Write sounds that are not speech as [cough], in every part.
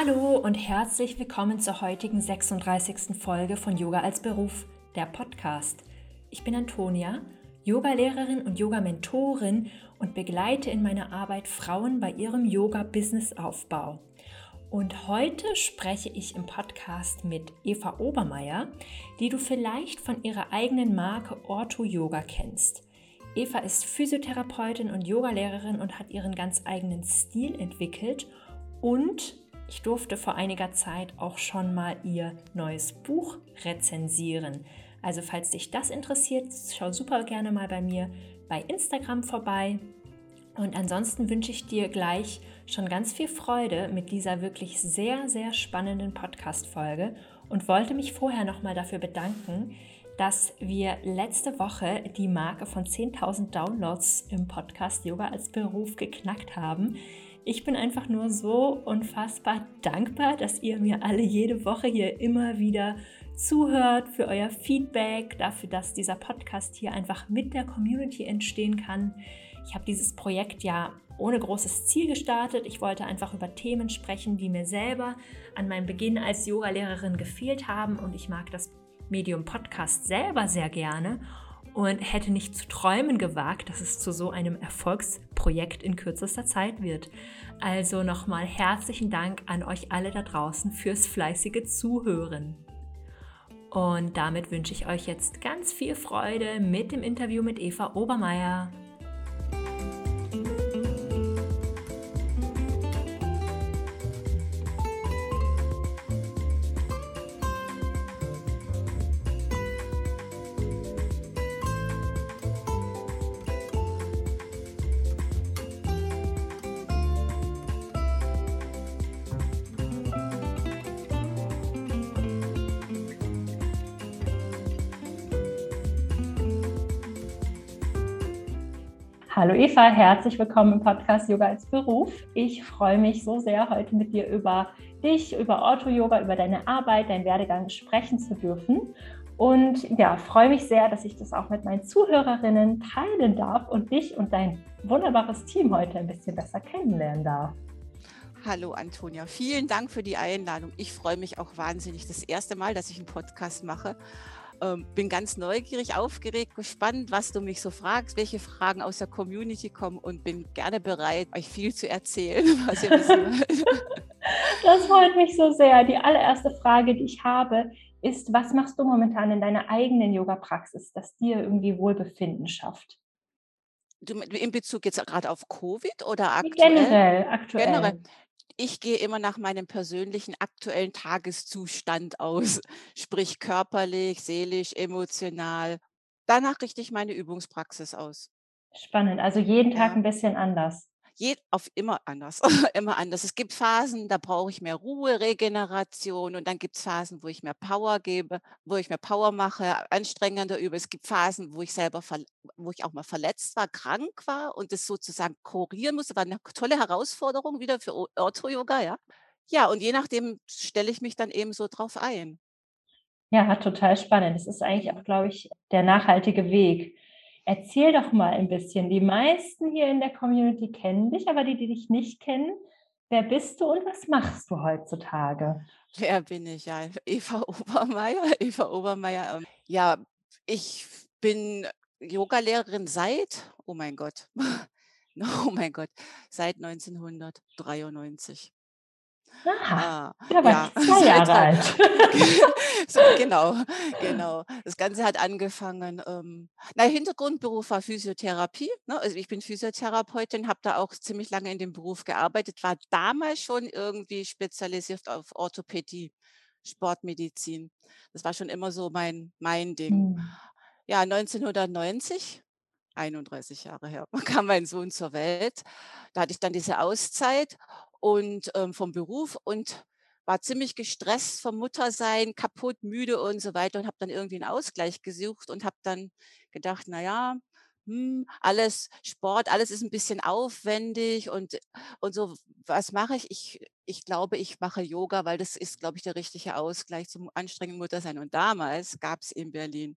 Hallo und herzlich willkommen zur heutigen 36. Folge von Yoga als Beruf, der Podcast. Ich bin Antonia, Yogalehrerin und Yoga-Mentorin und begleite in meiner Arbeit Frauen bei ihrem Yoga-Business-Aufbau. Und heute spreche ich im Podcast mit Eva Obermeier, die du vielleicht von ihrer eigenen Marke Ortho Yoga kennst. Eva ist Physiotherapeutin und Yogalehrerin und hat ihren ganz eigenen Stil entwickelt und ich durfte vor einiger Zeit auch schon mal ihr neues Buch rezensieren. Also falls dich das interessiert, schau super gerne mal bei mir bei Instagram vorbei. Und ansonsten wünsche ich dir gleich schon ganz viel Freude mit dieser wirklich sehr, sehr spannenden Podcast-Folge und wollte mich vorher nochmal dafür bedanken, dass wir letzte Woche die Marke von 10.000 Downloads im Podcast Yoga als Beruf geknackt haben. Ich bin einfach nur so unfassbar dankbar, dass ihr mir alle jede Woche hier immer wieder zuhört, für euer Feedback, dafür, dass dieser Podcast hier einfach mit der Community entstehen kann. Ich habe dieses Projekt ja ohne großes Ziel gestartet. Ich wollte einfach über Themen sprechen, die mir selber an meinem Beginn als Yogalehrerin gefehlt haben und ich mag das Medium Podcast selber sehr gerne und hätte nicht zu träumen gewagt, dass es zu so einem Erfolgsprojekt in kürzester Zeit wird. Also nochmal herzlichen Dank an euch alle da draußen fürs fleißige Zuhören. Und damit wünsche ich euch jetzt ganz viel Freude mit dem Interview mit Eva Obermeier. Hallo Eva, herzlich willkommen im Podcast Yoga als Beruf. Ich freue mich so sehr, heute mit dir über dich, über Ortho-Yoga, über deine Arbeit, deinen Werdegang sprechen zu dürfen. Und ja, freue mich sehr, dass ich das auch mit meinen Zuhörerinnen teilen darf und dich und dein wunderbares Team heute ein bisschen besser kennenlernen darf. Hallo Antonia, vielen Dank für die Einladung. Ich freue mich auch wahnsinnig. Das erste Mal, dass ich einen Podcast mache ähm, bin ganz neugierig, aufgeregt, gespannt, was du mich so fragst, welche Fragen aus der Community kommen und bin gerne bereit, euch viel zu erzählen, [laughs] was ihr wissen wollt. Das freut mich so sehr. Die allererste Frage, die ich habe, ist, was machst du momentan in deiner eigenen Yoga-Praxis, das dir irgendwie Wohlbefinden schafft? Du, in Bezug jetzt gerade auf Covid oder aktuell? Generell, aktuell. Generell ich gehe immer nach meinem persönlichen aktuellen Tageszustand aus, [laughs] sprich körperlich, seelisch, emotional. Danach richte ich meine Übungspraxis aus. Spannend, also jeden Tag ja. ein bisschen anders je, auf immer anders, [laughs] immer anders. Es gibt Phasen, da brauche ich mehr Ruhe, Regeneration und dann gibt es Phasen, wo ich mehr Power gebe, wo ich mehr Power mache, anstrengender übe. Es gibt Phasen, wo ich selber, wo ich auch mal verletzt war, krank war und das sozusagen kurieren musste. War eine tolle Herausforderung wieder für Ortho-Yoga, ja. Ja, und je nachdem stelle ich mich dann eben so drauf ein. Ja, total spannend. Das ist eigentlich auch, glaube ich, der nachhaltige Weg Erzähl doch mal ein bisschen. Die meisten hier in der Community kennen dich, aber die, die dich nicht kennen, wer bist du und was machst du heutzutage? Wer bin ich? Ja, Eva [laughs] Obermeier. Eva Obermeier. Ähm, ja, ich bin Yogalehrerin seit, oh mein Gott, [laughs] oh mein Gott, seit 1993. Aha, ah, da war ja, zwei Jahre [laughs] alt. [laughs] so, genau, genau. Das Ganze hat angefangen. Ähm, na, Hintergrundberuf war Physiotherapie. Ne? Also ich bin Physiotherapeutin, habe da auch ziemlich lange in dem Beruf gearbeitet, war damals schon irgendwie spezialisiert auf Orthopädie, Sportmedizin. Das war schon immer so mein, mein Ding. Mhm. Ja, 1990 31 Jahre her, [laughs] kam mein Sohn zur Welt. Da hatte ich dann diese Auszeit und ähm, vom Beruf und war ziemlich gestresst vom Muttersein, kaputt, müde und so weiter und habe dann irgendwie einen Ausgleich gesucht und habe dann gedacht, naja, hm, alles Sport, alles ist ein bisschen aufwendig und, und so, was mache ich? ich? Ich glaube, ich mache Yoga, weil das ist, glaube ich, der richtige Ausgleich zum anstrengenden Muttersein. Und damals gab es in Berlin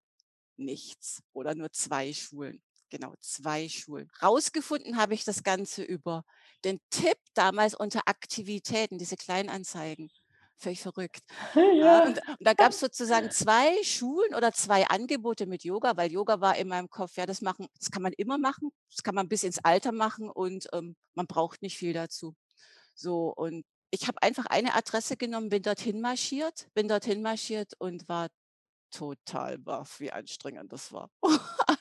nichts oder nur zwei Schulen Genau, zwei Schulen. Rausgefunden habe ich das Ganze über den Tipp damals unter Aktivitäten, diese Kleinanzeigen. Völlig verrückt. [laughs] Ja. und, und, da gab es sozusagen [laughs] zwei Schulen oder zwei Angebote mit Yoga, weil Yoga war in meinem Kopf, ja, das machen, das kann man immer machen, das kann man bis ins Alter machen und ähm, man braucht nicht viel dazu. So, und ich habe einfach eine Adresse genommen, bin dorthin marschiert, bin dorthin marschiert und war total baff, wie anstrengend das war. [laughs]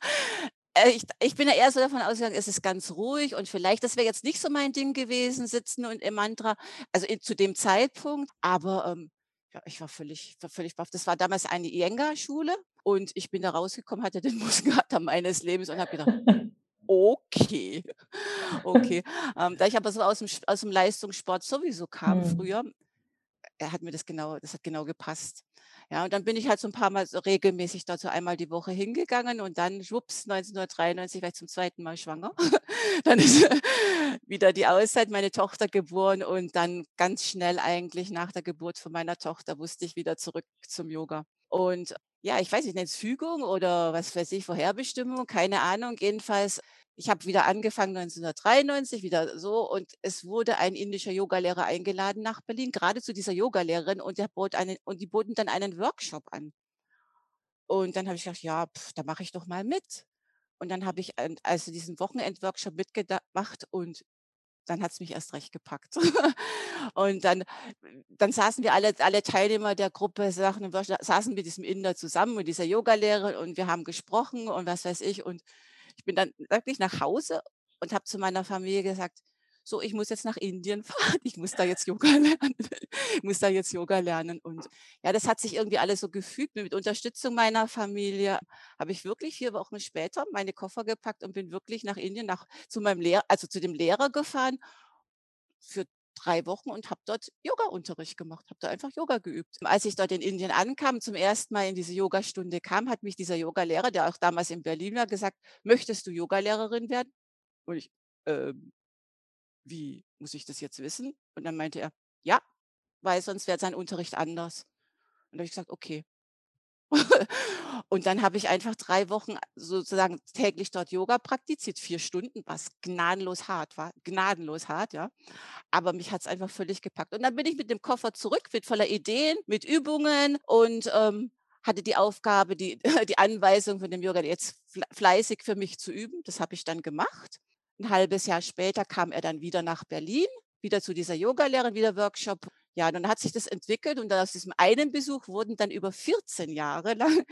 Äh, ich, ich, bin ja eher so davon ausgegangen, es ist ganz ruhig und vielleicht, das wäre jetzt nicht so mein Ding gewesen, sitzen und im Mantra, also in, zu dem Zeitpunkt, aber ähm, ja, ich war völlig, war völlig baff. Das war damals eine Ienga-Schule und ich bin da rausgekommen, hatte den [laughs] Muskelkater meines Lebens und habe gedacht, okay, okay. [laughs] Ähm, da ich aber so aus dem, aus dem Leistungssport sowieso kam hm. früher, er hat mir das genau, das hat genau gepasst. Ja, und dann bin ich halt so ein paar Mal so regelmäßig dazu einmal die Woche hingegangen und dann, schwupps, 1993 war ich zum zweiten Mal schwanger. [laughs] dann ist [laughs] wieder die Auszeit, meine Tochter geboren und dann ganz schnell eigentlich nach der Geburt von meiner Tochter wusste ich wieder zurück zum Yoga. Und ja, ich weiß nicht, nenne es Fügung oder was weiß ich, Vorherbestimmung, keine Ahnung. Jedenfalls ich habe wieder angefangen 1993, wieder so, und es wurde ein indischer Yogalehrer eingeladen nach Berlin, gerade zu dieser Yogalehrerin, und, der bot einen, und die boten dann einen Workshop an. Und dann habe ich gedacht, ja, pf, da mache ich doch mal mit. Und dann habe ich also diesen Wochenend-Workshop mitgemacht und dann hat es mich erst recht gepackt. [laughs] und dann, dann saßen wir alle, alle Teilnehmer der Gruppe, saßen, mit diesem Inder zusammen, mit dieser Yogalehrerin und wir haben gesprochen und was weiß ich. Und ich bin dann wirklich nach Hause und habe zu meiner Familie gesagt, so, ich muss jetzt nach Indien [laughs] fahren, ich muss da jetzt Yoga lernen, ich muss da jetzt Yoga lernen. Und ja, das hat sich irgendwie alles so gefügt. Mit Unterstützung meiner Familie habe ich wirklich vier Wochen später meine Koffer gepackt und bin wirklich nach Indien, nach, zu meinem Lehrer, also zu dem Lehrer gefahren für drei Wochen und habe dort Yoga-Unterricht gemacht, habe da einfach Yoga geübt. Als ich dort in Indien ankam, zum ersten Mal in diese Yogastunde kam, hat mich dieser Yogalehrer, der auch damals in Berlin war, gesagt, möchtest du Yogalehrerin werden? Und ich, ähm, wie muss ich das jetzt wissen? Und dann meinte er, ja, weil sonst wäre sein Unterricht anders. Und da habe ich gesagt, okay. [laughs] und dann habe ich einfach drei Wochen sozusagen täglich dort Yoga praktiziert, vier Stunden, was gnadenlos hart war, gnadenlos hart, ja. Aber mich hat es einfach völlig gepackt. Und dann bin ich mit dem Koffer zurück, mit voller Ideen, mit Übungen und ähm, hatte die Aufgabe, die, [laughs] die Anweisung von dem Yoga jetzt fleißig für mich zu üben. Das habe ich dann gemacht. Ein halbes Jahr später kam er dann wieder nach Berlin, wieder zu dieser Yogalehrerin, wieder Workshop. Ja, dann hat sich das entwickelt und aus diesem einen Besuch wurden dann über 14 Jahre lang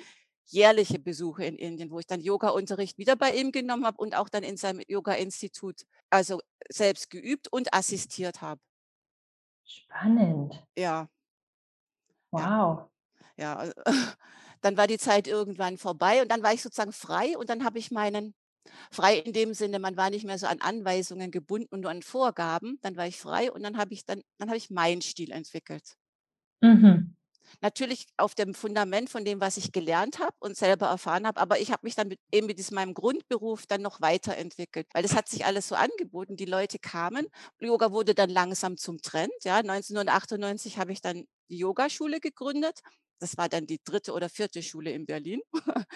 jährliche Besuche in Indien, wo ich dann Yoga-Unterricht wieder bei ihm genommen habe und auch dann in seinem Yoga-Institut, also selbst geübt und assistiert habe. Spannend. Ja. Wow. Ja, ja. [laughs] dann war die Zeit irgendwann vorbei und dann war ich sozusagen frei und dann habe ich meinen Frei in dem Sinne, man war nicht mehr so an Anweisungen gebunden und nur an Vorgaben. Dann war ich frei und dann habe ich dann dann habe ich meinen Stil entwickelt. Mhm. Natürlich auf dem Fundament von dem, was ich gelernt habe und selber erfahren habe, aber ich habe mich dann mit eben mit meinem Grundberuf dann noch weiterentwickelt, weil das hat sich alles so angeboten. Die Leute kamen, Yoga wurde dann langsam zum Trend, ja. 1998 habe ich dann die Yogaschule gegründet. Das war dann die dritte oder vierte Schule in Berlin. [laughs]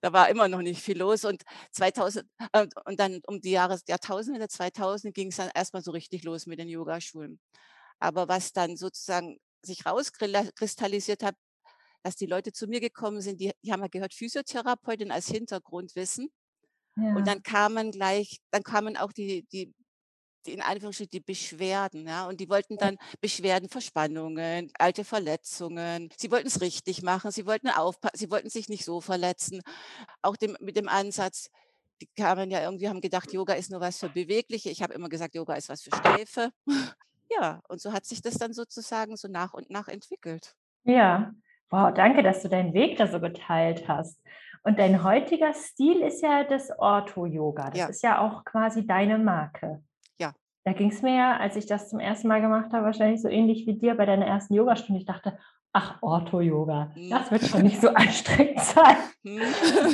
da war immer noch nicht viel los. Und 2000 äh, und dann um die Jahres Jahrtausende 2000 ging es dann erstmal so richtig los mit den Yogaschulen. Aber was dann sozusagen sich rauskristallisiert hat, dass die Leute zu mir gekommen sind, die, die haben ja gehört Physiotherapeutin als Hintergrundwissen. Ja. Und dann kamen gleich, dann kamen auch die, die die in Anführungsstrichen die Beschwerden, ja, und die wollten dann Beschwerden, Verspannungen, alte Verletzungen. Sie wollten es richtig machen, sie wollten aufpassen, sie wollten sich nicht so verletzen. Auch dem, mit dem Ansatz, die kamen ja irgendwie, haben gedacht, Yoga ist nur was für Bewegliche. Ich habe immer gesagt, Yoga ist was für Steife. Ja, und so hat sich das dann sozusagen so nach und nach entwickelt. Ja, wow, danke, dass du deinen Weg da so geteilt hast. Und dein heutiger Stil ist ja das Ortho-Yoga. Das ja. ist ja auch quasi deine Marke. Da ging es mir ja, als ich das zum ersten Mal gemacht habe, wahrscheinlich so ähnlich wie dir bei deiner ersten Yogastunde. Ich dachte, ach, Ortho-Yoga, hm. das wird schon nicht so [laughs] anstrengend sein. Hm.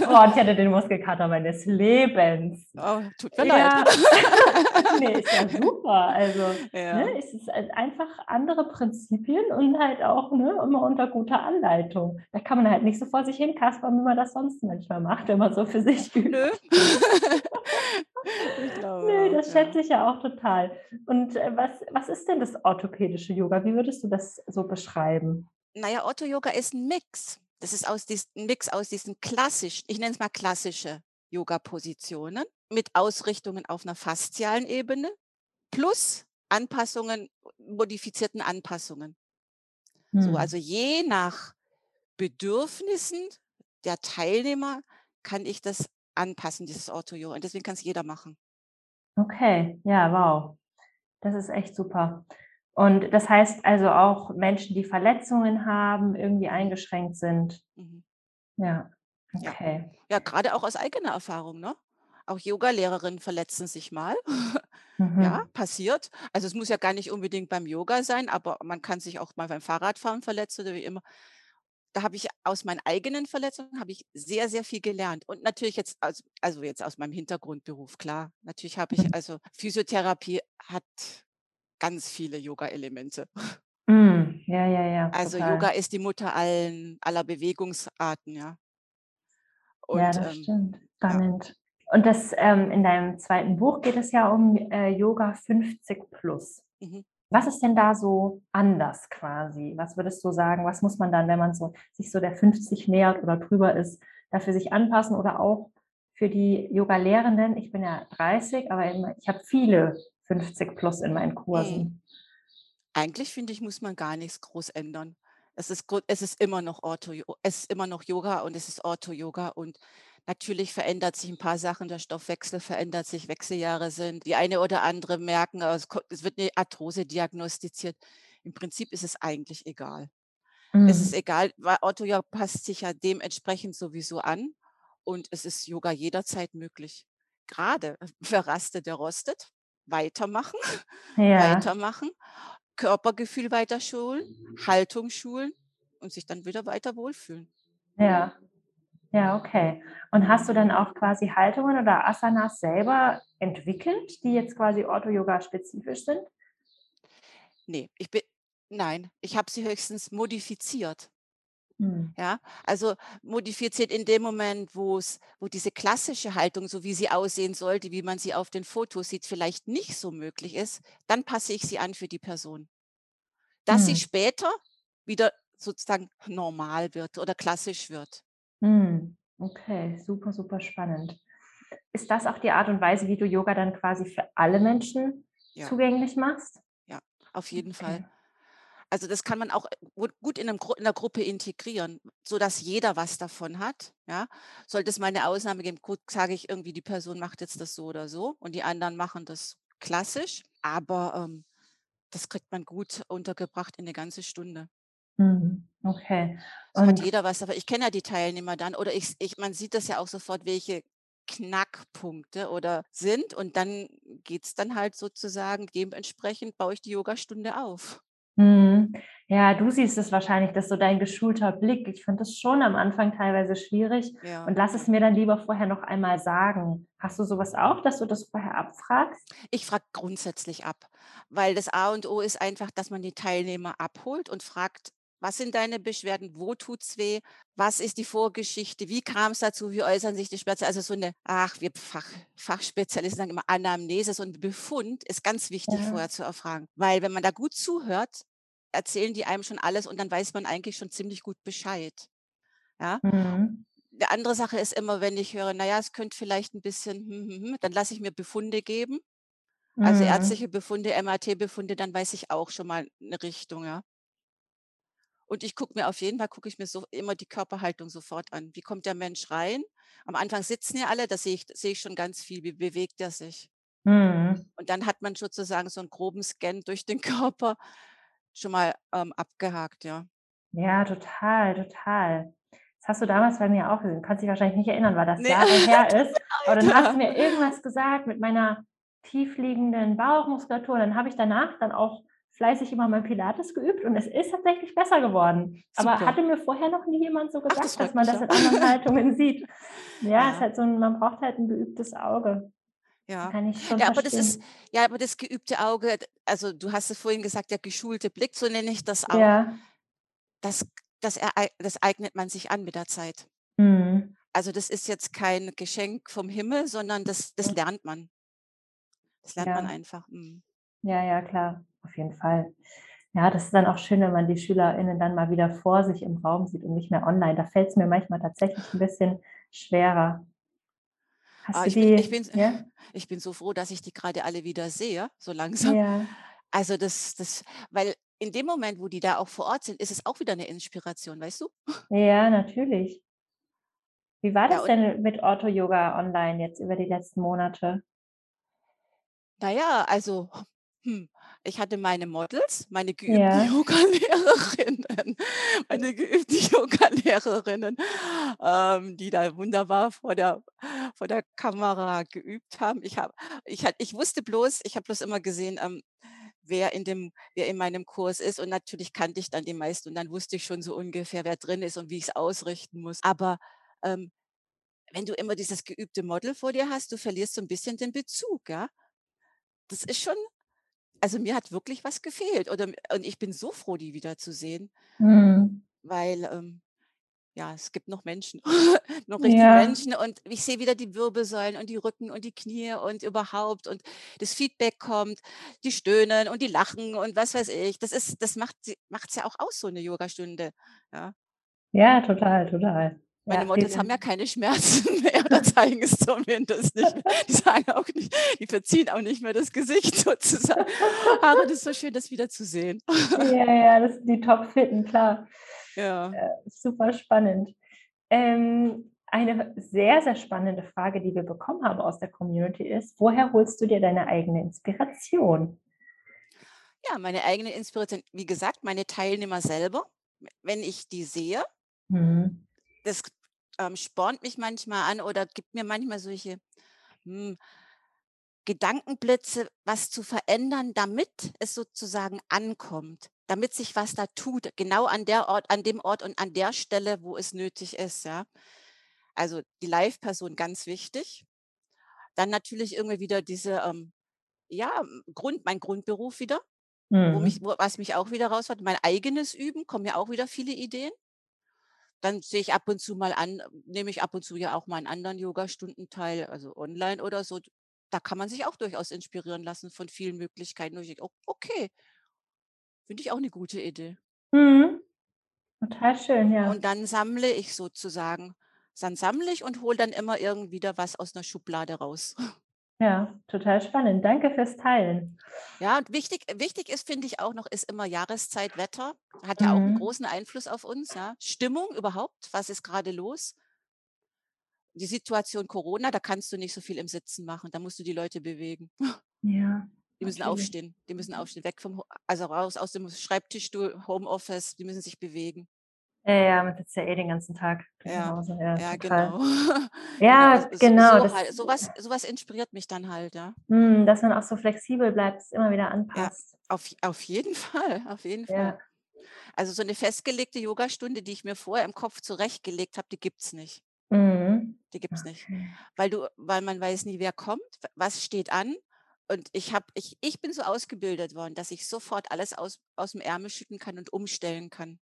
oh, ich hatte den Muskelkater meines Lebens. Oh, tut mir ja. leid. [laughs] nee, ist ja super. Also ja. Ne, es ist halt einfach andere Prinzipien und halt auch ne, immer unter guter Anleitung. Da kann man halt nicht so vor sich hin kaspern, wie man das sonst manchmal macht, wenn man so für sich [laughs] übt. Nö. ich glaube, nee, das ja. schätze ich ja auch total. Und äh, was, was ist denn das orthopädische Yoga? Wie würdest du das so beschreiben? Naja, Ortho-Yoga ist ein Mix. Das ist aus diesen, ein Mix aus diesen klassischen, ich nenne es mal klassische Yoga-Positionen mit Ausrichtungen auf einer faszialen Ebene plus Anpassungen, modifizierten Anpassungen. Hm. So, also je nach Bedürfnissen der Teilnehmer kann ich das anpassen, dieses Ortho-Yoga. Und deswegen kann es jeder machen. Okay, ja, wow. Das ist echt super. Und das heißt also auch Menschen, die Verletzungen haben, irgendwie eingeschränkt sind. Mhm. Ja, okay. Ja, ja gerade auch aus eigener Erfahrung, ne? Auch Yoga-Lehrerinnen verletzen sich mal. [laughs] Mhm. Ja, passiert. Also es muss ja gar nicht unbedingt beim Yoga sein, aber man kann sich auch mal beim Fahrradfahren verletzen oder wie immer. Da habe ich aus meinen eigenen Verletzungen habe ich sehr, sehr viel gelernt. Und natürlich jetzt, also, also jetzt aus meinem Hintergrundberuf, klar. Natürlich habe ich, [laughs] also Physiotherapie hat ganz viele Yoga-Elemente. Mm, ja, ja, ja. Also total. Yoga ist die Mutter allen, aller Bewegungsarten, ja. Und, ja, das ähm, stimmt. Spannend. Ja. Und das ähm, in deinem zweiten Buch geht es ja um äh, Yoga 50 plus. Mhm. Was ist denn da so anders quasi? Was würdest du sagen? Was muss man dann, wenn man so, sich so der 50 nähert oder drüber ist, dafür sich anpassen oder auch für die Yoga-Lehrenden? Ich bin ja 30, aber ich habe viele 50 plus in meinen Kursen. Mhm. Eigentlich finde ich, muss man gar nichts groß ändern. Es ist, es ist immer noch Ortho, es ist immer noch Yoga und es ist Ortho-Yoga und natürlich verändert sich ein paar Sachen, der Stoffwechsel verändert sich, Wechseljahre sind. Die eine oder andere merken, äh, es wird eine Arthrose diagnostiziert. Im Prinzip ist es eigentlich egal. Es ist mhm. egal, weil Ortho-Yoga passt sich ja dementsprechend sowieso an und es ist Yoga jederzeit möglich. Gerade [laughs] wer rastet, der rostet weitermachen, [laughs] Ja. weitermachen, Körpergefühl weiter schulen, Haltung schulen und sich dann wieder weiter wohlfühlen. Ja. Ja, okay. Und hast du dann auch quasi Haltungen oder Asanas selber entwickelt, die jetzt quasi Ortho-Yoga spezifisch sind? Nee, ich bin nein, ich habe sie höchstens modifiziert. Mhm. Ja, also modifiziert in dem Moment, wo es, wo diese klassische Haltung, so wie sie aussehen sollte, wie man sie auf den Fotos sieht, vielleicht nicht so möglich ist, dann passe ich sie an für die Person. Dass sie hm. später wieder sozusagen normal wird oder klassisch wird. Mhm. Okay, super, super spannend. Ist das auch die Art und Weise, wie du Yoga dann quasi für alle Menschen Ja, zugänglich machst? ja, auf jeden Fall. Also das kann man auch gut in, einem, in einer Gruppe integrieren, sodass jeder was davon hat. Ja? Sollte es mal eine Ausnahme geben, gut, sage ich irgendwie, die Person macht jetzt das so oder so und die anderen machen das klassisch, aber ähm, das kriegt man gut untergebracht in eine ganze Stunde. Mhm, okay. So hat jeder was, aber ich kenne ja die Teilnehmer dann oder ich, ich, man sieht das ja auch sofort, welche Knackpunkte oder sind und dann geht es dann halt sozusagen, dementsprechend baue ich die Yogastunde auf. Mhm. Ja, du siehst es wahrscheinlich, dass so dein geschulter Blick. Ich finde das schon am Anfang teilweise schwierig Ja. und lass es mir dann lieber vorher noch einmal sagen. Hast du sowas auch, dass du das vorher abfragst? Ich frage grundsätzlich ab, weil das A und O ist einfach, dass man die Teilnehmer abholt und fragt, was sind deine Beschwerden? Wo tut's weh? Was ist die Vorgeschichte? Wie kam es dazu? Wie äußern sich die Schmerzen? Also so eine, ach, wir Fach, Fachspezialisten sagen immer Anamnese, so ein Befund ist ganz wichtig Ja. vorher zu erfragen. Weil wenn man da gut zuhört, erzählen die einem schon alles und dann weiß man eigentlich schon ziemlich gut Bescheid. Ja. Mhm. Die andere Sache ist immer, wenn ich höre, naja, es könnte vielleicht ein bisschen, hm, hm, hm, dann lasse ich mir Befunde geben. Also Mhm. ärztliche Befunde, MRT-Befunde, dann weiß ich auch schon mal eine Richtung, ja. Und ich gucke mir auf jeden Fall, gucke ich mir so immer die Körperhaltung sofort an. Wie kommt der Mensch rein? Am Anfang sitzen ja alle, da sehe ich, sehe ich schon ganz viel. Wie bewegt er sich? Mhm. Und dann hat man sozusagen so einen groben Scan durch den [laughs] Körper schon mal ähm, abgehakt, ja. Ja, total, total. Das hast du damals bei mir auch gesehen. Du kannst dich wahrscheinlich nicht erinnern, weil das nee. Jahre [laughs] her ist. Aber dann hast du mir irgendwas gesagt mit meiner tiefliegenden Bauchmuskulatur. Und dann habe ich danach dann auch fleißig immer mein Pilates geübt und es ist tatsächlich besser geworden. Super. Aber hatte mir vorher noch nie jemand so gesagt, Ach, das dass man das in anderen [laughs] Haltungen sieht. Ja, ja, ist halt so ein, man braucht halt ein geübtes Auge. Ja. Kann ich schon Ja, aber das ist verstehen. ja, aber das geübte Auge, also, du hast es vorhin gesagt, der geschulte Blick, so nenne ich das auch. Ja. Das das das eignet man sich an mit der Zeit. Mhm. Also, das ist jetzt kein Geschenk vom Himmel, sondern das das lernt man. Das lernt man Ja. einfach. Mhm. Ja, ja, klar, auf jeden Fall. Ja, das ist dann auch schön, wenn man die SchülerInnen dann mal wieder vor sich im Raum sieht und nicht mehr online. Da fällt's mir manchmal tatsächlich 'n bisschen schwerer. Hast Ah, du ich bin ich die bin ja? [laughs] ich bin so froh, dass ich die grade alle wieder sehe, so langsam. Ja. Also, das das weil in dem Moment, wo die da auch vor Ort sind, ist es auch wieder 'ne Inspiration, weißt du? Ja, natürlich. Wie war Ja, das und denn mit Ortho-Yoga online jetzt über die letzten Monate? Na ja, also, hm, ich hatte meine Models, meine geübten Ja. Yogalehrerinnen [laughs] meine geübten Yogalehrerinnen, ähm, die da wunderbar vor der vor der Kamera geübt haben. Ich habe ich ha ich wusste bloß ich habe bloß immer gesehen, ähm, wer in dem wer in meinem Kurs ist und natürlich kannte ich dann die meisten und dann wusste ich schon so ungefähr, wer drin ist und wie ich's ausrichten muss. Aber, ähm, wenn du immer dieses geübte Model vor dir hast, du verlierst so 'n bisschen den Bezug, ja? Das ist schon also, mir hat wirklich was gefehlt oder und ich bin so froh, die wiederzusehen. Mhm. Weil, ähm, ja, es gibt noch Menschen, [laughs] noch richtig Ja. Menschen und ich sehe wieder die Wirbelsäulen und die Rücken und die Knie und überhaupt und das Feedback kommt, die stöhnen und die lachen und was weiß ich. Das ist das macht macht's ja auch aus, so 'ne Yogastunde, ja? Ja, total, total. Meine Ja, Models haben ja keine Schmerzen [laughs] mehr oder zeigen es zumindest nicht mehr. [laughs] Die sagen auch nicht die verziehen auch nicht mehr das Gesicht [laughs] sozusagen. Aber das ist so schön, das wiederzusehen. Ja, ja, das sind die Topfitten, klar. Ja. Äh, super spannend. Ähm, eine sehr, sehr spannende Frage, die wir bekommen haben aus der Community ist: Woher holst du dir deine eigene Inspiration? Ja, meine eigene Inspiration wie gesagt, meine Teilnehmer selber, wenn ich die sehe Mhm. das, ähm, spornt mich manchmal an oder gibt mir manchmal solche, hm Gedankenblitze, was zu verändern, damit es sozusagen ankommt, damit sich was da tut, genau an der Ort an dem Ort und an der Stelle, wo es nötig ist, ja? Also, die Live-Person ganz wichtig. Dann natürlich irgendwie wieder diese, ähm, ja, Grund mein Grundberuf wieder, wo mich Mhm. wo was mich auch wieder rausholt. Mein eigenes Üben, kommen ja auch wieder viele Ideen. Dann sehe ich ab und zu mal an nehme ich ab und zu ja auch mal an anderen Yogastunden teil, also, online oder so. Da kann man sich auch durchaus inspirieren lassen von vielen Möglichkeiten, wo ich denke: „O okay.“ Finde ich auch 'ne gute Idee. Mhm. Total schön, ja. Und dann sammle ich sozusagen. Dann sammle ich und hole dann immer irgend wieder was aus 'ner Schublade raus. [laughs] Ja, total spannend. Danke fürs Teilen. Ja, und wichtig wichtig ist, finde ich auch noch, ist immer Jahreszeit, Wetter. Hat ja auch 'n Mhm. großen Einfluss auf uns, ja. Stimmung überhaupt, was ist grade los? Die Situation Corona, da kannst du nicht so viel im Sitzen machen, da musst du die Leute bewegen. Ja, Die müssen natürlich. aufstehen. Die müssen aufstehen, weg vom also, raus aus dem Schreibtischstuhl, Homeoffice, die müssen sich bewegen. Ja, ja, man sitzt ja eh den ganzen Tag Ja, Hause, ja, ja, total. genau. [laughs] Genau, Ja, s genau, so das halt so was so was inspiriert mich dann halt, ja. Mhm, dass man auch so flexibel bleibt, es immer wieder Ja, anpasst. auf j auf jeden [laughs] Fall, auf jeden Fall. Ja. Also, so 'ne festgelegte Yogastunde, die ich mir vorher im Kopf zurechtgelegt habe, die gibt's nicht. Mhm. Die gibt's nicht. Okay. Weil du weil man weiß nie, wer kommt, was steht an und ich habe ich ich bin so ausgebildet worden, dass ich sofort alles aus aus'm Ärmel schütteln kann und umstellen kann.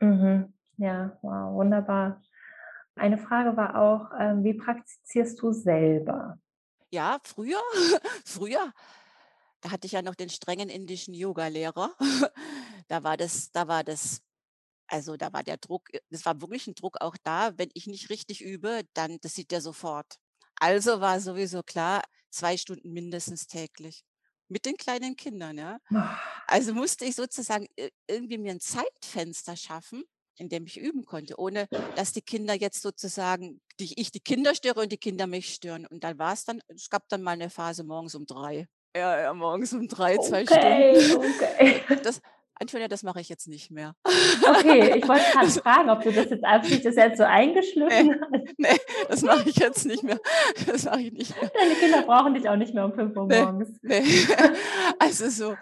Mhm. Ja, wow, wunderbar. Eine Frage war auch, ähm, wie praktizierst du selber? Ja, früher [laughs] früher, da hatte ich ja noch den strengen indischen Yogalehrer. [laughs] Da war das da war das also, da war der Druck äh, es war wirklich 'n Druck auch da, wenn ich nicht richtig übe, dann das sieht der sofort. Also, war sowieso klar, 2 Stunden mindestens täglich mit den kleinen Kindern, ja? Also, musste ich sozusagen irgendwie mir 'n Zeitfenster schaffen, in dem ich üben konnte, ohne dass die Kinder jetzt sozusagen die ich die Kinder störe und die Kinder mich stören. Und dann war's dann es gab dann mal 'ne Phase morgens um 3. Ja, ja, morgens um 3, 2 Stunden. Okay. [laughs] Das Antonia, das mache ich jetzt nicht mehr. Okay, ich [laughs] wollte grade Das fragen, ob du das jetzt das jetzt so eingeschliffen hat. [laughs] ne, das mache ich jetzt nicht mehr. Das mache ich nicht mehr. Deine Kinder brauchen dich auch nicht mehr um 5:00 Ne, morgens. ne. Also, so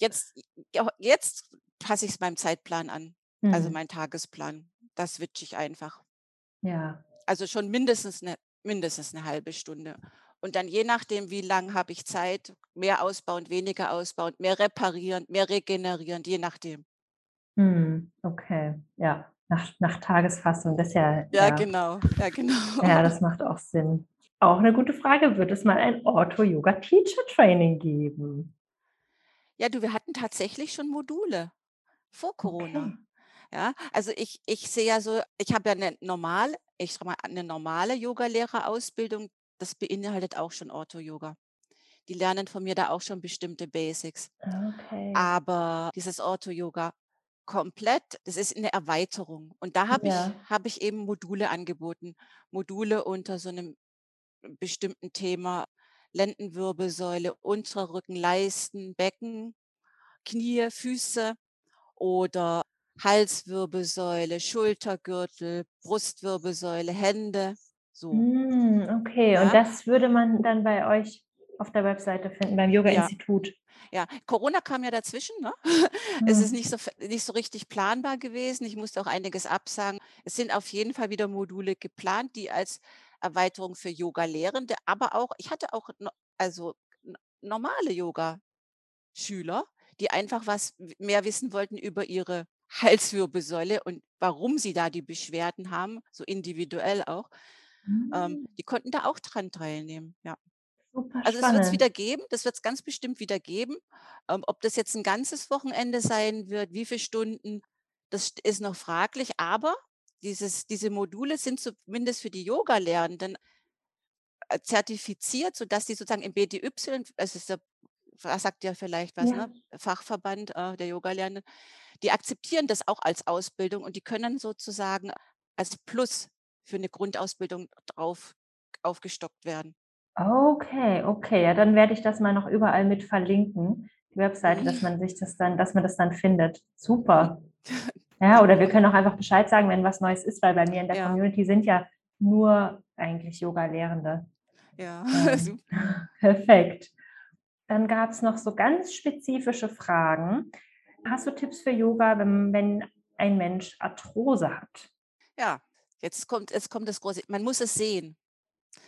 jetzt jetzt passe ich's meinem Zeitplan an, also, Mhm. meinen Tagesplan. Da switche ich einfach. Ja. Also, schon mindestens 'ne mindestens 'ne 1/2 Stunde. Und dann je nachdem, wie lang habe ich Zeit, mehr ausbauend, weniger ausbauend, mehr reparierend, mehr regenerierend, je nachdem. Hm, okay, ja, nach, nach Tagesfassung, das ist ja, Ja, ja, genau, ja, genau. ja, das macht auch Sinn. Auch eine gute Frage, wird es mal ein Ortho-Yoga-Teacher-Training geben? Ja, du, wir hatten tatsächlich schon Module vor Corona. Okay. Ja, also ich, ich sehe ja so, ich habe ja eine normale, ich sag mal, eine normale Yogalehrerausbildung, das beinhaltet auch schon Ortho-Yoga. Die lernen von mir da auch schon bestimmte Basics. Okay. Aber dieses Ortho-Yoga komplett, das ist eine Erweiterung. Und da habe ich, Ja. habe ich eben Module angeboten. Module unter so einem bestimmten Thema. Lendenwirbelsäule, unterer Rücken, Leisten, Becken, Knie, Füße oder Halswirbelsäule, Schultergürtel, Brustwirbelsäule, Hände. So, Hm, okay, und ja, das würde man dann bei euch auf der Webseite finden, beim ja, Yoga-Institut. ja. Corona kam ja dazwischen, ne? [laughs] Es ist Hm. nicht so, nicht so richtig planbar gewesen. Ich musste auch einiges absagen. Es sind auf jeden Fall wieder Module geplant, die als Erweiterung für Yoga-Lehrende, aber auch, ich hatte auch also normale Yoga-Schüler, die einfach was mehr wissen wollten über ihre [laughs] Halswirbelsäule und warum sie da die Beschwerden haben, so individuell auch. Ähm, Hm, die konnten da auch dran teilnehmen, ja. super Also, es wird es spannend. wieder geben, das wird es ganz bestimmt wieder geben. Ähm, ob das jetzt ein ganzes Wochenende sein wird, wie viele Stunden, das st ist noch fraglich, aber dieses diese Module sind zumindest für die Yoga-Lernenden, äh, zertifiziert, sodass die sozusagen im BDY, es ist der das sagt ja vielleicht was, Ja. ne, Fachverband, äh, der Yogalernenden, die akzeptieren das auch als Ausbildung und die können sozusagen als Plus für eine Grundausbildung drauf aufgestockt werden. Okay, okay, ja, dann werde ich das mal noch überall mit verlinken, die Webseite, dass Mhm. man sich das dann dass man das dann findet. Super. [laughs] Ja, oder wir können auch einfach Bescheid sagen, wenn was Neues ist, weil bei mir in der Ja. Community sind ja nur eigentlich Yoga-Lehrende. Ja, [laughs] Ähm, super. [laughs] perfekt. Dann gab es noch so ganz spezifische Fragen. Hast du Tipps für Yoga, wenn wenn ein Mensch Arthrose hat? Ja, jetzt kommt jetzt kommt das große man muss es sehen.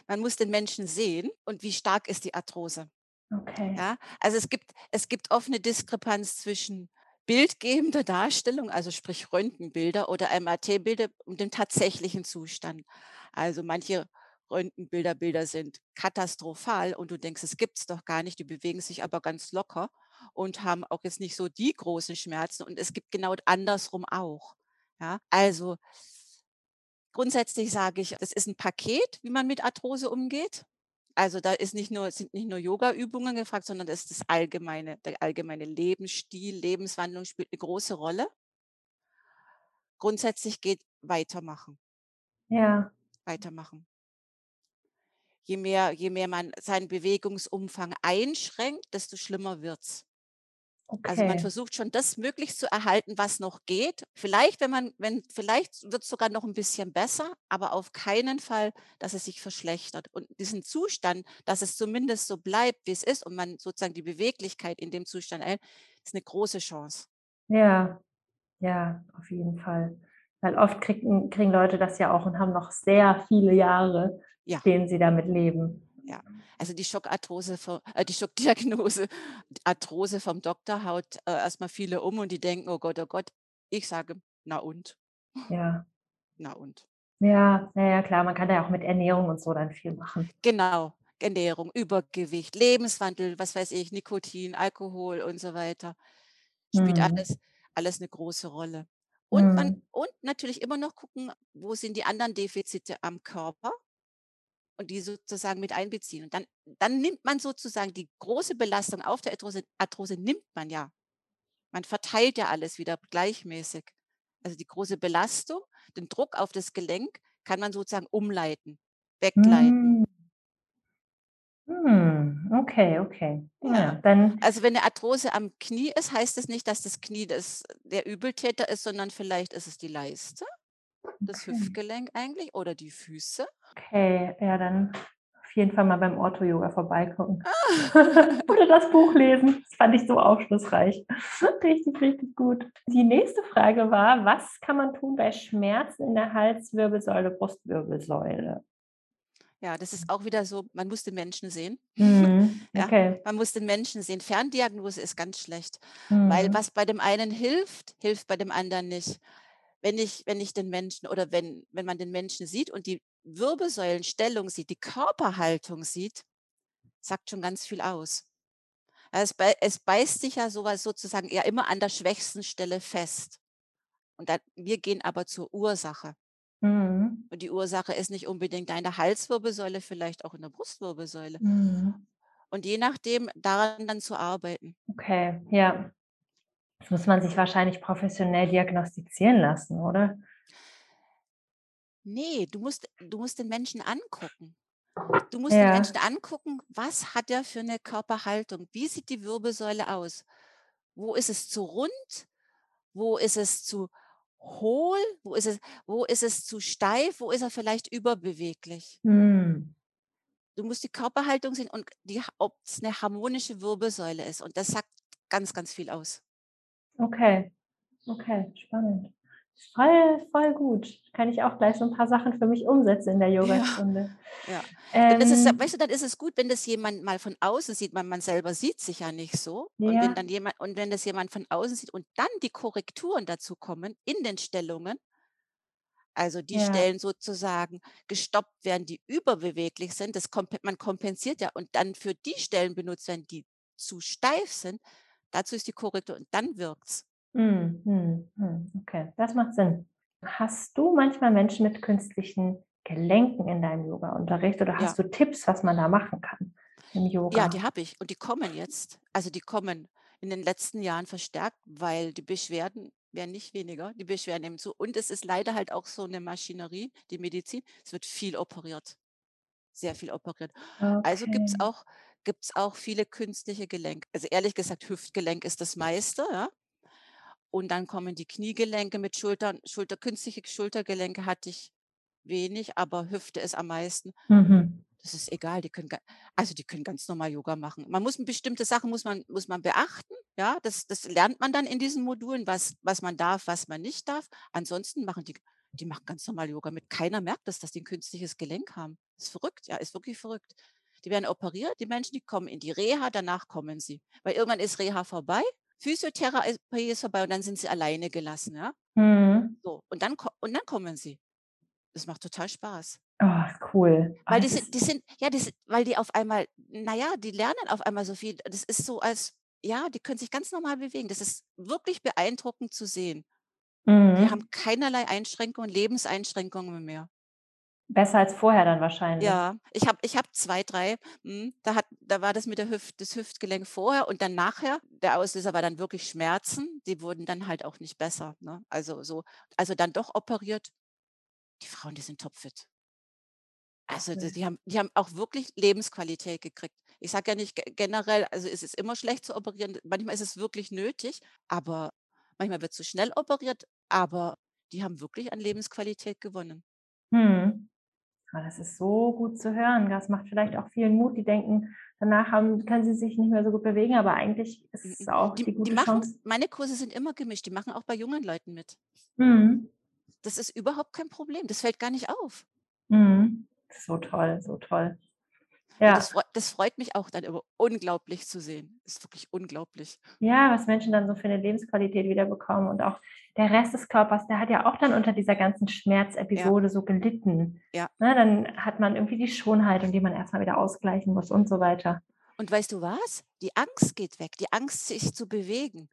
Man muss den Menschen sehen und wie stark ist die Arthrose, Okay. ja? Also, es gibt es gibt oft 'ne Diskrepanz zwischen bildgebender Darstellung, also sprich Röntgenbilder oder MRT-Bilder und dem tatsächlichen Zustand. Also, manche Röntgenbilder Bilder sind katastrophal und du denkst: „Das gibt's doch gar nicht“, die bewegen sich aber ganz locker und haben auch jetzt nicht so die großen Schmerzen und es gibt genau andersrum auch, ja? Also Grundsätzlich sage ich, das ist ein Paket, wie man mit Arthrose umgeht. Also, da ist nicht nur sind nicht nur Yogaübungen gefragt, sondern das ist das allgemeine der allgemeine Lebensstil, Lebenswandlung spielt eine große Rolle. Grundsätzlich geht weitermachen, Ja, weitermachen. Je mehr je mehr man seinen Bewegungsumfang einschränkt, desto schlimmer wird's. Also, man okay. versucht schon, das möglichst zu erhalten, was noch geht. Vielleicht, wenn man wenn vielleicht wird's sogar noch ein bisschen besser, aber auf keinen Fall, dass es sich verschlechtert. Und diesen Zustand, dass es zumindest so bleibt, wie es ist und man sozusagen die Beweglichkeit in dem Zustand erhält, ist eine große Chance. Ja, ja, auf jeden Fall. Weil oft kriegen kriegen Leute das ja auch und haben noch sehr viele Jahre, Ja, denen sie damit leben. Ja. Also, die Schockarthrose äh, die Schockdiagnose Arthrose vom Doktor haut, äh, erst viele um und die denken: „Oh Gott, oh Gott.“ Ich sage: „Na und? Ja. Na und?“ Ja, ja, ja, klar, man kann da ja auch mit Ernährung und so dann viel machen. Genau, Ernährung, Übergewicht, Lebenswandel, was weiß ich, Nikotin, Alkohol und so weiter. Spielt Mhm. alles alles 'ne große Rolle. Und man Mhm. und natürlich immer noch gucken, wo sind die anderen Defizite am Körper und die sozusagen mit einbeziehen. Und dann dann nimmt man sozusagen die große Belastung auf der Arthrose Arthrose nimmt man ja. Man verteilt ja alles wieder gleichmäßig. Also, die große Belastung, den Druck auf das Gelenk kann man sozusagen umleiten, wegleiten. Hm. Hm, okay, okay. Ja, Ja. dann Also, wenn 'ne Arthrose am Knie ist, heißt es nicht, dass das Knie das der Übeltäter ist, sondern vielleicht ist es die Leiste, das okay. Hüftgelenk eigentlich oder die Füße. Okay, ja, dann auf jeden Fall mal beim Ortho-Yoga vorbeigucken. [laughs] Oder das Buch [laughs] lesen. Das fand ich so aufschlussreich. [laughs] Richtig, richtig gut. Die nächste Frage war: „Was kann man tun bei Schmerzen in der Halswirbelsäule, Brustwirbelsäule?“ Ja, das ist auch wieder so, man muss den Menschen sehen. Mhm. Ja, Okay. man muss den Menschen sehen. Ferndiagnose ist ganz schlecht, weil Mhm. was bei dem einen hilft, hilft bei dem anderen nicht. Wenn ich wenn ich den Menschen oder wenn wenn man den Menschen sieht und die Wirbelsäulenstellung sieht, die Körperhaltung sieht, sagt schon ganz viel aus. Es bei es beißt sich ja so was sozusagen ja immer an der schwächsten Stelle fest. Und dann wir gehen aber zur Ursache. Mhm. Und die Ursache ist nicht unbedingt deine Halswirbelsäule, vielleicht auch in der Brustwirbelsäule. Mhm. Und je nachdem daran dann zu arbeiten. Okay, ja. Das muss man sich wahrscheinlich professionell diagnostizieren lassen, oder? Ne, du musst du musst den Menschen angucken. Du musst den Ja. Menschen angucken, was hat er für 'ne Körperhaltung? Wie sieht die Wirbelsäule aus? Wo ist es zu rund? Wo ist es zu hohl? Wo ist es wo ist es zu steif? Wo ist er vielleicht überbeweglich? Mhm. Du musst die Körperhaltung sehen und die ha ob's 'ne harmonische Wirbelsäule ist und das sagt ganz, ganz viel aus. Okay, okay, spannend. Voll voll gut. Kann ich auch gleich so 'n paar Sachen für mich umsetzen in der Ja, Yogastunde. ja. Denn das ist ja weißt Ähm du, dann ist es gut, wenn das jemand mal von außen sieht, weil man selber sieht sich ja nicht so. Und wenn Ja. dann jemand und wenn das jemand von außen sieht und dann die Korrekturen dazu kommen in den Stellungen also die Ja. Stellen sozusagen gestoppt werden, die überbeweglich sind, das kompe man kompensiert ja und dann für die Stellen benutzt werden, die zu steif sind, dazu ist die Korrektur und dann wirkt's. Mhm, mhm, mhm, okay, das macht Sinn. Hast du manchmal Menschen mit künstlichen Gelenken in deinem Yogaunterricht oder Ja. hast du Tipps, was man da machen kann im Ja, die Yoga? habe ich und die kommen jetzt. Also, die kommen in den letzten Jahren verstärkt, weil die Beschwerden werden nicht weniger. Die Beschwerden nehmen zu und es ist leider halt auch so 'ne Maschinerie, die Medizin. Es wird viel operiert, sehr viel operiert. Also Okay. auch gibt's auch viele künstliche Gelenke. Also, ehrlich gesagt, Hüftgelenk ist das meiste, ja? Und dann kommen die Kniegelenke mit Schultern. Schulter künstliche Schultergelenke hatte ich wenig, aber Hüfte ist am meisten. Mhm. Das ist egal, die können also, die können ganz normal Yoga machen. Man muss bestimmte Sachen muss man muss man beachten, ja? Das das lernt man dann in diesen Modulen, was was man darf, was man nicht darf. Ansonsten machen die die machen ganz normal Yoga mit. Keiner merkt das, dass die 'n künstliches Gelenk haben. Ist verrückt, ja, ist wirklich verrückt. Die werden operiert, die Menschen, die kommen in die Reha, danach kommen sie. Weil irgendwann ist Reha vorbei, Physiotherapie ist vorbei und dann sind sie alleine gelassen, ja? Mhm. So, und dann und dann kommen sie. Das macht total Spaß. Oh, cool. Weil die sind die sind ja, die sind weil die auf einmal na ja, die lernen auf einmal so viel. Das ist so, als ja, die können sich ganz normal bewegen. Das ist wirklich beeindruckend zu sehen. Die haben Mhm. keinerlei Einschränkungen, Lebenseinschränkungen mehr. Besser als vorher dann wahrscheinlich. Ja, ich habe ich habe 2, 3 mhm, da hat da war das mit der Hüft das Hüftgelenk vorher und dann nachher. Der Auslöser war dann wirklich Schmerzen, die wurden dann halt auch nicht besser, ne? Also so also dann doch operiert. Die Frauen, die sind topfit. Also d Cool. die haben die haben auch wirklich Lebensqualität gekriegt. Ich sage ja nicht ge generell also es ist immer schlecht zu operieren. Manchmal ist es wirklich nötig, aber manchmal wird zu schnell operiert, aber die haben wirklich an Lebensqualität gewonnen. Mhm. Das ist so gut zu hören. Das macht vielleicht auch vielen Mut, die denken, danach haben können sie sich nicht mehr so gut bewegen, aber eigentlich ist es auch Die die die gute machen Chance meine Kurse sind immer gemischt, die machen auch bei jungen Leuten mit. Mhm. Das ist überhaupt kein Problem. Das fällt gar nicht auf. Mhm. So toll, so toll. Und das Ja. freu das freut mich auch dann immer unglaublich zu sehen. Ist wirklich unglaublich. Ja, was Menschen dann so für 'ne Lebensqualität wiederbekommen und auch der Rest des Körpers, der hat ja auch dann unter dieser ganzen Ja. Schmerzepisode so gelitten. Ja. Ne, dann hat man irgendwie die Schonhaltung, die man erst mal wieder ausgleichen muss und so weiter. Und weißt du was? Die Angst geht weg, die Angst, sich zu bewegen.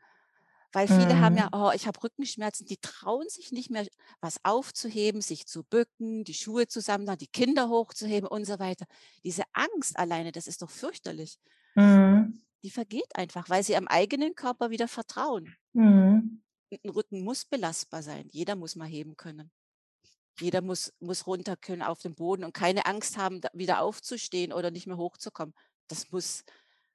Weil viele haben ja: Mhm. „Oh, ich habe Rückenschmerzen.“ Die trauen sich nicht mehr, was aufzuheben, sich zu bücken, die Schuhe zusammen die Kinder hochzuheben und so weiter. Diese Angst alleine, das ist doch fürchterlich. Mhm. Die vergeht einfach, weil sie am eigenen Körper wieder vertrauen. Mhm. 'N 'n Rücken muss belastbar sein. Jeder muss mal heben können. Jeder muss muss runter können auf den Boden und keine Angst haben, wieder aufzustehen oder nicht mehr hochzukommen. Das muss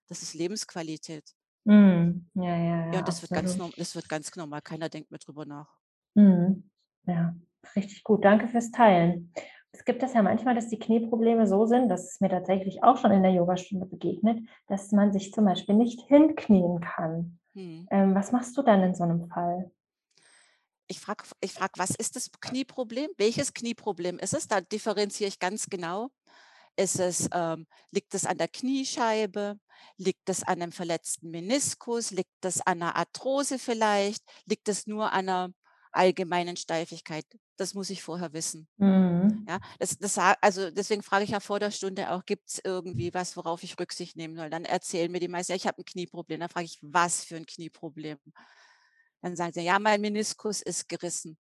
das ist Lebensqualität. Mhm. Ja, ja, Ja, ja, und das wird ganz absolut. norm das wird ganz normal. Keiner denkt mehr drüber nach. Mhm. Ja, richtig gut. Danke fürs Teilen. Es gibt das ja manchmal, dass die Knieprobleme so sind, das ist mir tatsächlich auch schon in der Yogastunde begegnet, dass man sich zum Beispiel nicht hinknien kann. Mhm. Ähm, was machst du dann in so 'nem Fall? Ich frage ich frage: „Was ist das Knieproblem? Welches Knieproblem ist es?“ Da differenziere ich ganz genau. Ist es, ähm, liegt es an der Kniescheibe? Liegt es an einem verletzten Meniskus? Liegt es an einer Arthrose vielleicht? Liegt es nur an einer allgemeinen Steifigkeit? Das muss ich vorher wissen. Mhm. Ja, das, das, also deswegen frage ich ja vor der Stunde auch, gibt es irgendwie was, worauf ich Rücksicht nehmen soll? Dann erzählen mir die meisten, ja, ich habe ein Knieproblem. Dann frage ich, was für ein Knieproblem? Dann sagen sie, ja, mein Meniskus ist gerissen.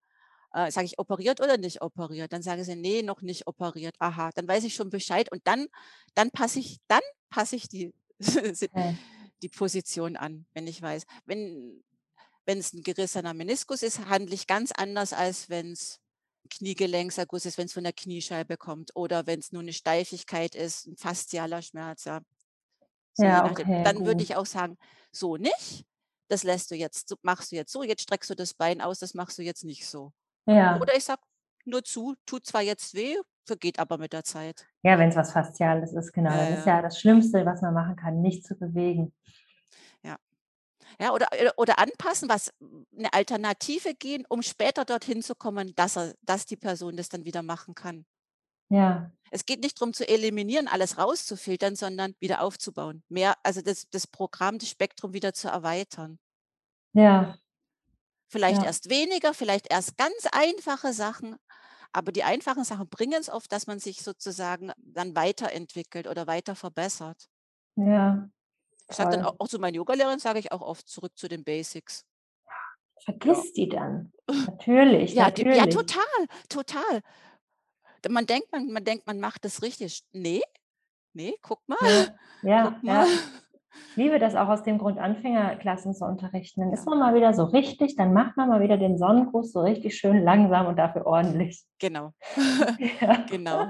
Äh, sage ich, operiert oder nicht operiert? Dann sagen sie, nee, noch nicht operiert. Aha, dann weiß ich schon Bescheid und dann, dann passe ich, dann passe ich die, [laughs] die Position an, wenn ich weiß. Wenn, wenn es ein gerissener Meniskus ist, handle ich ganz anders, als wenn es Kniegelenkserguss ist, wenn es von der Kniescheibe kommt oder wenn es nur eine Steifigkeit ist, ein faszialer Schmerz, ja. So Ja, okay, Dann würde ich auch sagen, so nicht. Das lässt du jetzt, machst du jetzt so, jetzt streckst du das Bein aus, das machst du jetzt nicht so. Ja. Oder ich sage nur zu, tut zwar jetzt weh, vergeht aber mit der Zeit. Ja, wenn es was Fasziales ist, genau. Ja, Dann ist ja. ja das Schlimmste, was man machen kann, nicht zu bewegen. Ja, oder, äh, oder anpassen, was eine Alternative gehen, um später dorthin zu kommen, dass, er, dass die Person das dann wieder machen kann. Ja, Es geht nicht darum zu eliminieren, alles rauszufiltern, sondern wieder aufzubauen. Mehr, also das, das Programm, das Spektrum wieder zu erweitern. ja, Vielleicht Ja. erst weniger, vielleicht erst ganz einfache Sachen. Aber die einfachen Sachen bringen es oft, dass man sich sozusagen dann weiterentwickelt oder weiter verbessert. ja. Ich sage dann auch, auch zu meinen Yogalehrerin, sage ich auch oft zurück zu den Basics. Vergiss die dann. [laughs] Natürlich, Ja, die, ja, natürlich. total, total. Man denkt, man, man denkt, man macht das richtig. Nee, nee, guck mal, Ja, [laughs] ja, guck mal. Ich liebe das auch aus dem Grund, Anfängerklassen zu unterrichten. Dann ist man mal wieder so richtig, dann macht man mal wieder den Sonnengruß so richtig schön langsam und dafür ordentlich. Genau, [laughs] Ja. Genau.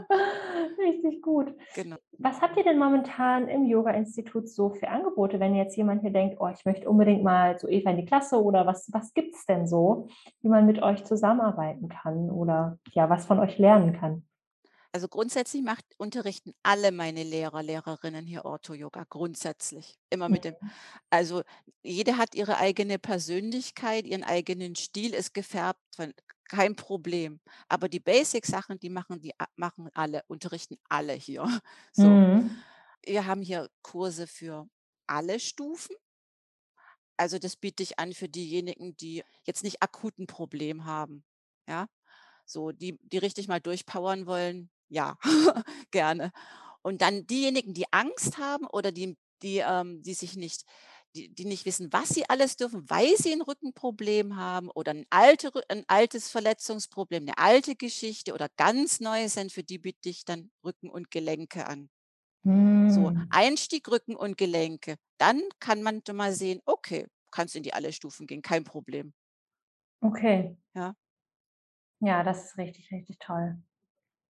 Richtig gut. genau. Was habt ihr denn momentan im Yoga-Institut so für Angebote, wenn jetzt jemand hier denkt, oh, ich möchte unbedingt mal zu Eva in die Klasse oder was, was gibt es denn so, wie man mit euch zusammenarbeiten kann oder ja, was von euch lernen kann? Also grundsätzlich macht, unterrichten alle meine Lehrer, Lehrerinnen hier Ortho-Yoga, grundsätzlich. Immer mit dem, also jede hat ihre eigene Persönlichkeit, ihren eigenen Stil, ist gefärbt, von, kein Problem. Aber die Basic-Sachen, die machen die machen alle, unterrichten alle hier. [laughs] So. Mhm. Wir haben hier Kurse für alle Stufen. Also das biete ich an für diejenigen, die jetzt nicht akut ein Problem haben. Ja, so die, die richtig mal durchpowern wollen, ja, [laughs] gerne. Und dann diejenigen, die Angst haben oder die, die, ähm, die sich nicht, die, die nicht wissen, was sie alles dürfen, weil sie ein Rückenproblem haben oder ein, alte, ein altes Verletzungsproblem, eine alte Geschichte oder ganz neu sind, für die biete ich dann Rücken und Gelenke an. So, Mhm. Einstieg, Rücken und Gelenke. Dann kann man mal sehen, okay, kannst in die alle Stufen gehen, kein Problem. Okay. Ja. Ja, das ist richtig, richtig toll.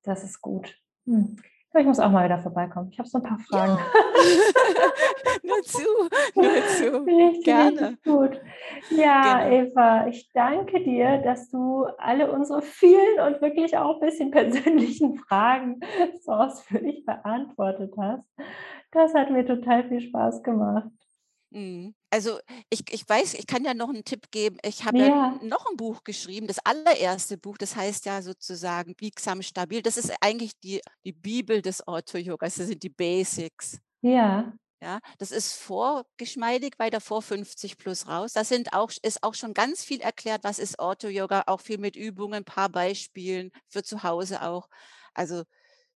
Das ist gut. Hm. Ja, Ich muss auch mal wieder vorbeikommen. Ich habe so ein paar Fragen. [laughs] nur zu, nur zu. [laughs] Richtig, Gerne. richtig gut. Ja, Genau. Eva, ich danke dir, dass du alle unsere vielen und wirklich auch ein bisschen [laughs] persönlichen Fragen so ausführlich beantwortet hast. Das hat mir total viel Spaß gemacht. Mhm. Also ich, ich weiß, ich kann ja noch einen Tipp geben. Ich habe ja. Ja. noch ein Buch geschrieben, das allererste Buch, das heißt ja sozusagen Biegsam Stabil. Das ist eigentlich die, die Bibel des Ortho-Yogas, das sind die Basics. Ja. Ja, das ist vorgeschmeidig, weiter vor 50 plus raus. Da sind auch, ist auch schon ganz viel erklärt, was ist Ortho-Yoga, auch viel mit Übungen, ein paar Beispielen für zu Hause auch. Also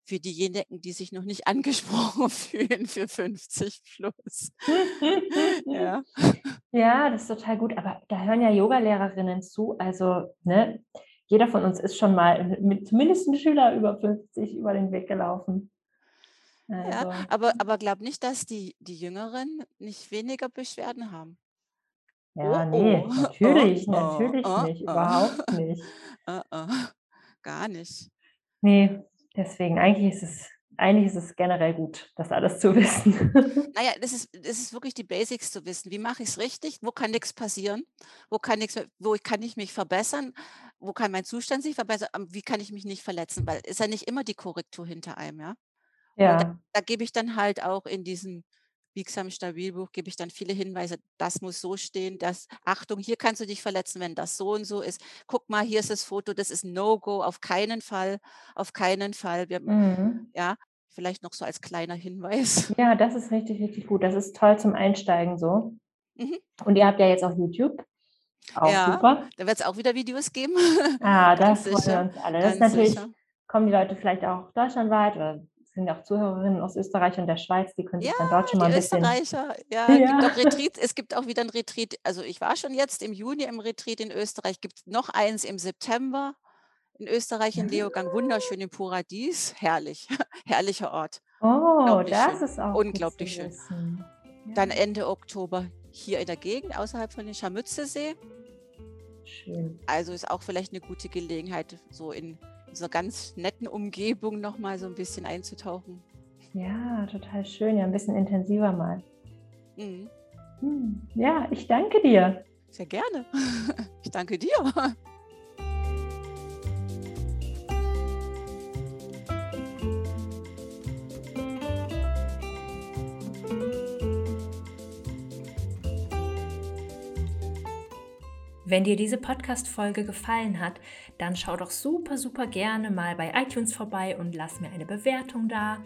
für diejenigen, die sich noch nicht [laughs] angesprochen fühlen für 50 plus. [laughs] Ja. Ja, das ist total gut. Aber da hören ja Yogalehrerinnen zu. Also, ne, jeder von uns ist schon mal mit zumindest ein Schüler über 50 über den Weg gelaufen. Also, Ja, aber, aber glaub nicht, dass die, die Jüngeren nicht weniger Beschwerden haben. ja, Oh, nee, oh, [laughs] natürlich, oh, natürlich oh, nicht, oh. überhaupt nicht. Äh, äh, Gar nicht. Nee, deswegen, eigentlich ist es, eigentlich ist es generell gut, das alles zu wissen. [laughs] Naja, das ist, das ist wirklich die Basics zu wissen. Wie mache ich es richtig? Wo kann nichts passieren? Wo kann, nichts, wo kann ich mich verbessern? Wo kann mein Zustand sich verbessern? Ähm, Wie kann ich mich nicht verletzen? Weil ist ja nicht immer die Korrektur hinter einem, ja? Ja, Da gebe ich dann halt auch in diesem Biegsam Stabilbuch, gebe ich dann viele Hinweise, das muss so stehen, das, Achtung, hier kannst du dich verletzen, wenn das so und so ist. Guck mal, hier ist das Foto, das ist No-Go, auf keinen Fall, auf keinen Fall. Wir, mhm. ja, Vielleicht noch so als kleiner Hinweis. [laughs] Ja, das ist richtig, richtig gut. Das ist toll zum Einsteigen so. Mhm. Und ihr habt ja jetzt auch YouTube. Auch ja, super. Da wird es auch wieder Videos geben. Ah, [laughs] das freuen wir uns alle. Das ist natürlich, sicher. kommen die Leute vielleicht auch deutschlandweit oder sind ja auch Zuhörerinnen aus Österreich und der Schweiz, die können sich ja, dann dort schon mal ein bisschen... Österreicher, ja, [laughs] ja. Gibt auch Retreat, es gibt auch wieder ein Retreat, also ich war schon jetzt im Juni im Retreat in Österreich, gibt noch eins im September in Österreich in Leogang, wunderschön im Paradies, herrlich, [laughs] herrlicher Ort. Oh, das schön. ist auch unglaublich schön. Ja. Dann Ende Oktober hier in der Gegend, außerhalb von den Scharmützesee. Schön. Also ist auch vielleicht eine gute Gelegenheit, so in so einer ganz netten Umgebung nochmal so ein bisschen einzutauchen. Ja, total schön. Ja, ein bisschen intensiver mal. Mhm. Hm. Ja, ich danke dir. Sehr gerne. [laughs] Ich danke dir. Wenn dir diese Podcast-Folge gefallen hat, dann schau doch super, super gerne mal bei iTunes vorbei und lass mir eine Bewertung da.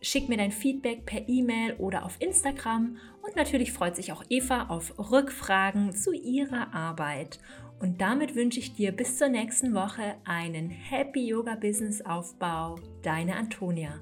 Schick mir dein Feedback per E-Mail oder auf Instagram. Und natürlich freut sich auch Eva auf Rückfragen zu ihrer Arbeit. Und damit wünsche ich dir bis zur nächsten Woche einen Happy Yoga Business Aufbau. Deine Antonia.